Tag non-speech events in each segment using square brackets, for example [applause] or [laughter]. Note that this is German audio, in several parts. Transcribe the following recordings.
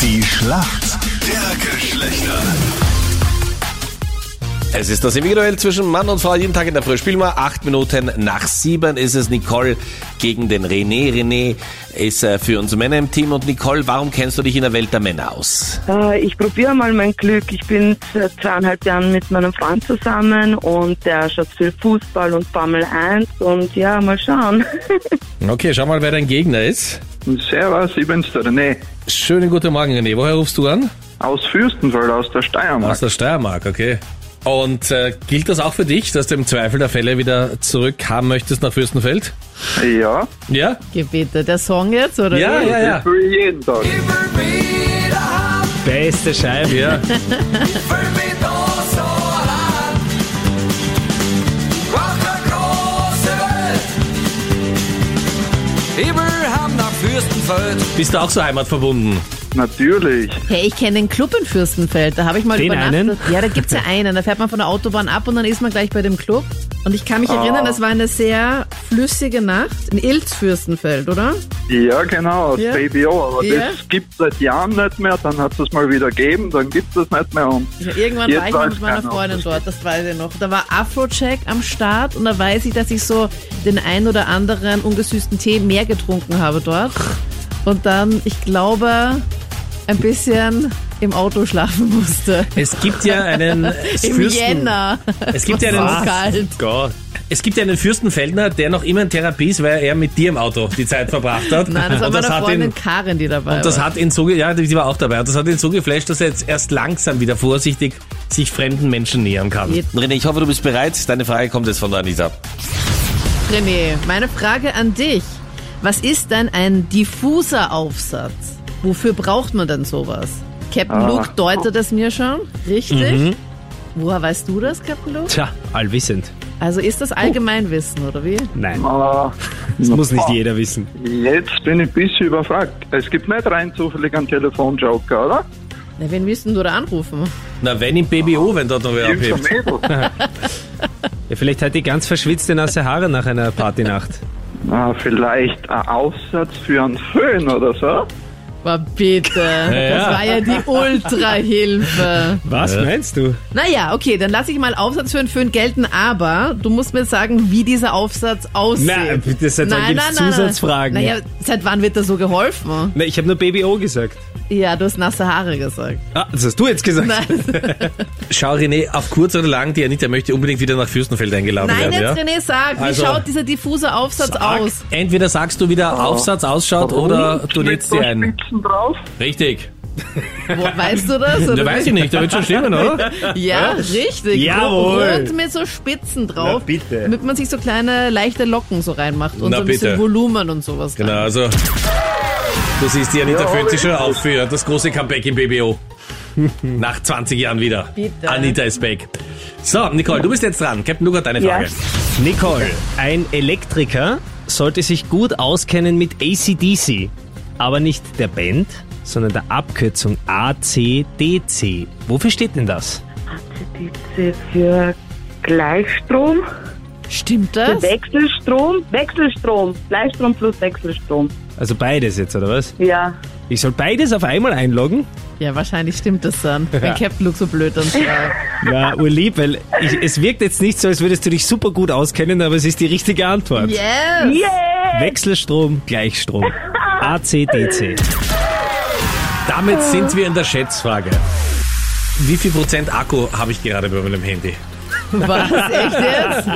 Die Schlacht der Geschlechter. Es ist das Individuell zwischen Mann und Frau jeden Tag in der Früh. Spielen wir acht Minuten nach sieben ist es Nicole gegen den René. René ist äh, für uns Männer im Team und Nicole, warum kennst du dich in der Welt der Männer aus? Äh, Ich probiere mal mein Glück. Ich bin seit zweieinhalb Jahren mit meinem Freund zusammen und der schaut viel Fußball und Formel 1 und ja, mal schauen. [laughs] Okay, schau mal, wer dein Gegner ist. Servus, ich bin's der René. Schönen guten Morgen, René. Woher rufst du an? Aus Fürstenfeld, aus der Steiermark. Aus der Steiermark, okay. Und äh, gilt das auch für dich, dass du im Zweifel der Fälle wieder zurück haben möchtest nach Fürstenfeld? Ja, Ja? Gebete, der Song jetzt, oder? Ja, ja, ja. ich will jeden Tag. Beste Scheibe. Ja. Nach Fürstenfeld. Bist du auch so heimatverbunden? Natürlich. Hey, ich kenne den Club in Fürstenfeld, da habe ich mal Den übernachtet. einen? Ja, da gibt's ja einen, da fährt man von der Autobahn ab und dann ist man gleich bei dem Club. Und ich kann mich Ah. erinnern, es war eine sehr flüssige Nacht in Ilz-Fürstenfeld, oder? Ja, genau, aus Ja. Baby O. Aber Ja. das gibt's seit Jahren nicht mehr. Dann hat es mal wieder gegeben, dann gibt's es nicht mehr. Und Ja, irgendwann war ich mal mit meiner Freundin das dort, das weiß ich noch. Da war Afrocheck am Start und da weiß ich, dass ich so den ein oder anderen ungesüßten Tee mehr getrunken habe dort. Und dann, ich glaube, ein bisschen im Auto schlafen musste. Es gibt ja einen [laughs] Im Fürsten, Jänner. Es gibt ja war einen, kalt. Gott. es gibt ja einen Fürstenfeldner, der noch immer in Therapie ist, weil er mit dir im Auto die Zeit verbracht hat. Nein, das war und das meine hat Freundin ihn, Karin, die dabei und das war. hat ihn so, ja, die war auch dabei. Und das hat ihn so geflasht, dass er jetzt erst langsam wieder vorsichtig sich fremden Menschen nähern kann. Jetzt- René, ich hoffe, du bist bereit. Deine Frage kommt jetzt von der Anita. René, meine Frage an dich. Was ist denn ein diffuser Aufsatz? Wofür braucht man denn sowas? Captain Ah. Luke deutet es mir schon, richtig? Woher weißt du das, Captain Luke? Tja, allwissend. Also ist das Allgemeinwissen, oder wie? Nein, äh, das muss nicht jeder wissen. jetzt bin ich ein bisschen überfragt. Es gibt nicht rein zufällig einen Telefonjoker, oder? Na, wen müssten du da anrufen? Na, wenn im BBO, wenn dort noch wer abhebt. [laughs] Ja, vielleicht hat die ganz verschwitzte nasse Haare nach einer Partynacht. Ah, vielleicht ein Aufsatz für einen Föhn oder so? Aber bitte, das war ja die Ultrahilfe. Was meinst du? Naja, okay, dann lasse ich mal Aufsatz für einen Föhn gelten, aber du musst mir sagen, wie dieser Aufsatz aussieht. Na, bitte, seit wann gibt's Zusatzfragen? Naja, seit wann wird da so geholfen? Na, ich habe nur Baby O gesagt. Ja, du hast nasse Haare gesagt. Ah, das hast du jetzt gesagt. Nein, [laughs] Schau, René, auf kurz oder lang, die Anita möchte unbedingt wieder nach Fürstenfeld eingeladen Nein werden. jetzt ja? René, sag, wie Also- schaut dieser diffuse Aufsatz aus? Entweder sagst du, wie der Aufsatz ausschaut, oder du so dir ein. Spitzen drauf? Richtig. Wo, weißt du das? Da [laughs] Oder weiß wie? ich nicht, da wird schon stimmen, oder? [laughs] Ja, richtig. Jawohl. Rund mit so Spitzen drauf. Na, bitte. Damit man sich so kleine, leichte Locken so reinmacht und Na, so ein bisschen bitte. Volumen und sowas. Genau, rein. also. Du siehst, die Anita Ja, fühlt sich schon auf für das große Comeback im BBO. [laughs] Nach 20 Jahren wieder. Bitte. Anita ist back. So, Nicole, du bist jetzt dran. Captain Luke hat deine Ja. Frage. Nicole, ein Elektriker sollte sich gut auskennen mit ACDC. Aber nicht der Band, sondern der Abkürzung ACDC. Wofür steht denn das? ACDC für Gleichstrom, Stimmt für das? Wechselstrom, Wechselstrom, Gleichstrom plus Wechselstrom. Also beides jetzt, oder was? Ja, Ich soll beides auf einmal einloggen? Ja, wahrscheinlich stimmt das dann, [laughs] wenn Captain Luke so blöd dann schreibt. [laughs] Ja, urlieb, weil ich, es wirkt jetzt nicht so, als würdest du dich super gut auskennen, aber es ist die richtige Antwort. Yes! yeah! Wechselstrom, Gleichstrom. [laughs] ACDC. Damit sind wir in der Schätzfrage. Wie viel Prozent Akku habe ich gerade bei meinem Handy? Was, echt jetzt?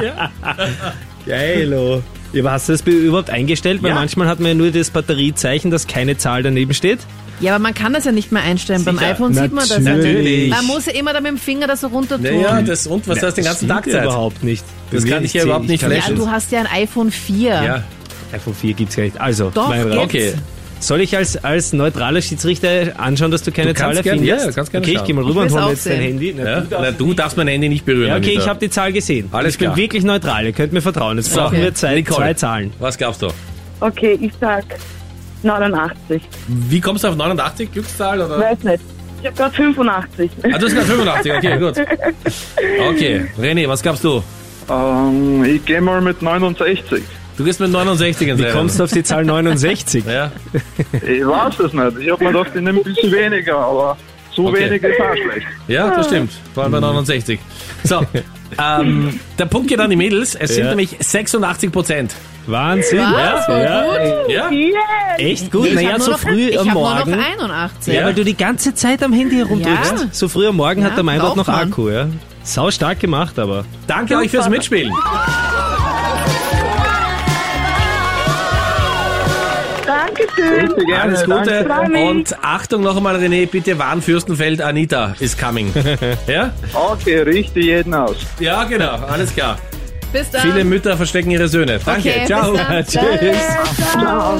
Geilo. [laughs] Ja, aber hast du das überhaupt eingestellt? Weil Ja. manchmal hat man ja nur das Batteriezeichen, dass keine Zahl daneben steht. Ja, aber man kann das ja nicht mehr einstellen. Beim Sicher. iPhone sieht man das ja Natürlich. nicht. Man muss ja immer da mit dem Finger das so runter tun. Naja, das, und was hast du den ganzen Tag Zeit? überhaupt nicht. Das kann ich ja überhaupt nicht kann Ja, flashen. du hast ja ein iPhone 4. Ja. iPhone 4 gibt's gar nicht. Also, Doch, mein. Okay. Soll ich als, als neutraler Schiedsrichter anschauen, dass du keine Du Zahl kannst gern- erfindest? ja, kannst gerne Okay, ich schauen. geh mal Ich rüber und will's hol auch mir jetzt dein. Handy. Na, Ja? du darfst- Na, du darfst mein Handy nicht berühren. ja, okay, Anita. ich habe die Zahl gesehen. Alles ich bin klar. wirklich neutral, ihr könnt mir vertrauen. Jetzt brauchen Okay. wir zwei, Nicole. zwei Zahlen. Was glaubst du? Okay, ich sag 89. Wie kommst du auf 89? Glückszahl oder? Weiß nicht. Ich habe gerade 85. Ah, du hast gerade 85, okay, gut. [laughs] Okay, René, was glaubst du? Ähm, ich gehe mal mit 69. Du gehst mit 69 ins Wie Rennen. kommst du auf die Zahl 69? Ja. Ich weiß es nicht. Ich habe mir gedacht, ich nehme ein bisschen weniger, aber so Okay. wenig ist auch schlecht. ja, das stimmt. Vor allem bei 69. So, [laughs] ähm, der Punkt geht an die Mädels. Es sind Ja. nämlich 86 Prozent. Wahnsinn. Was? Ja, gut. Ja? Echt gut. Ich naja, so noch, früh ich am Morgen. Nur noch 81. Ja, weil du die ganze Zeit am Handy herumdrückst. Ja. So früh am Morgen hat Ja, der Meinrad noch. Akku, ja. Sau stark gemacht, aber. Danke euch fürs Mitspielen. Dankeschön. Gerne. Alles Gute. danke. Und Achtung noch einmal, René, bitte Warnfürstenfeld, Anita is coming. [laughs] ja? Okay, richte jeden aus. Ja, genau. Alles klar. Bis dann. Viele Mütter verstecken ihre Söhne. Danke. Okay, Ciao. bis dann. [laughs] Tschüss. Ciao.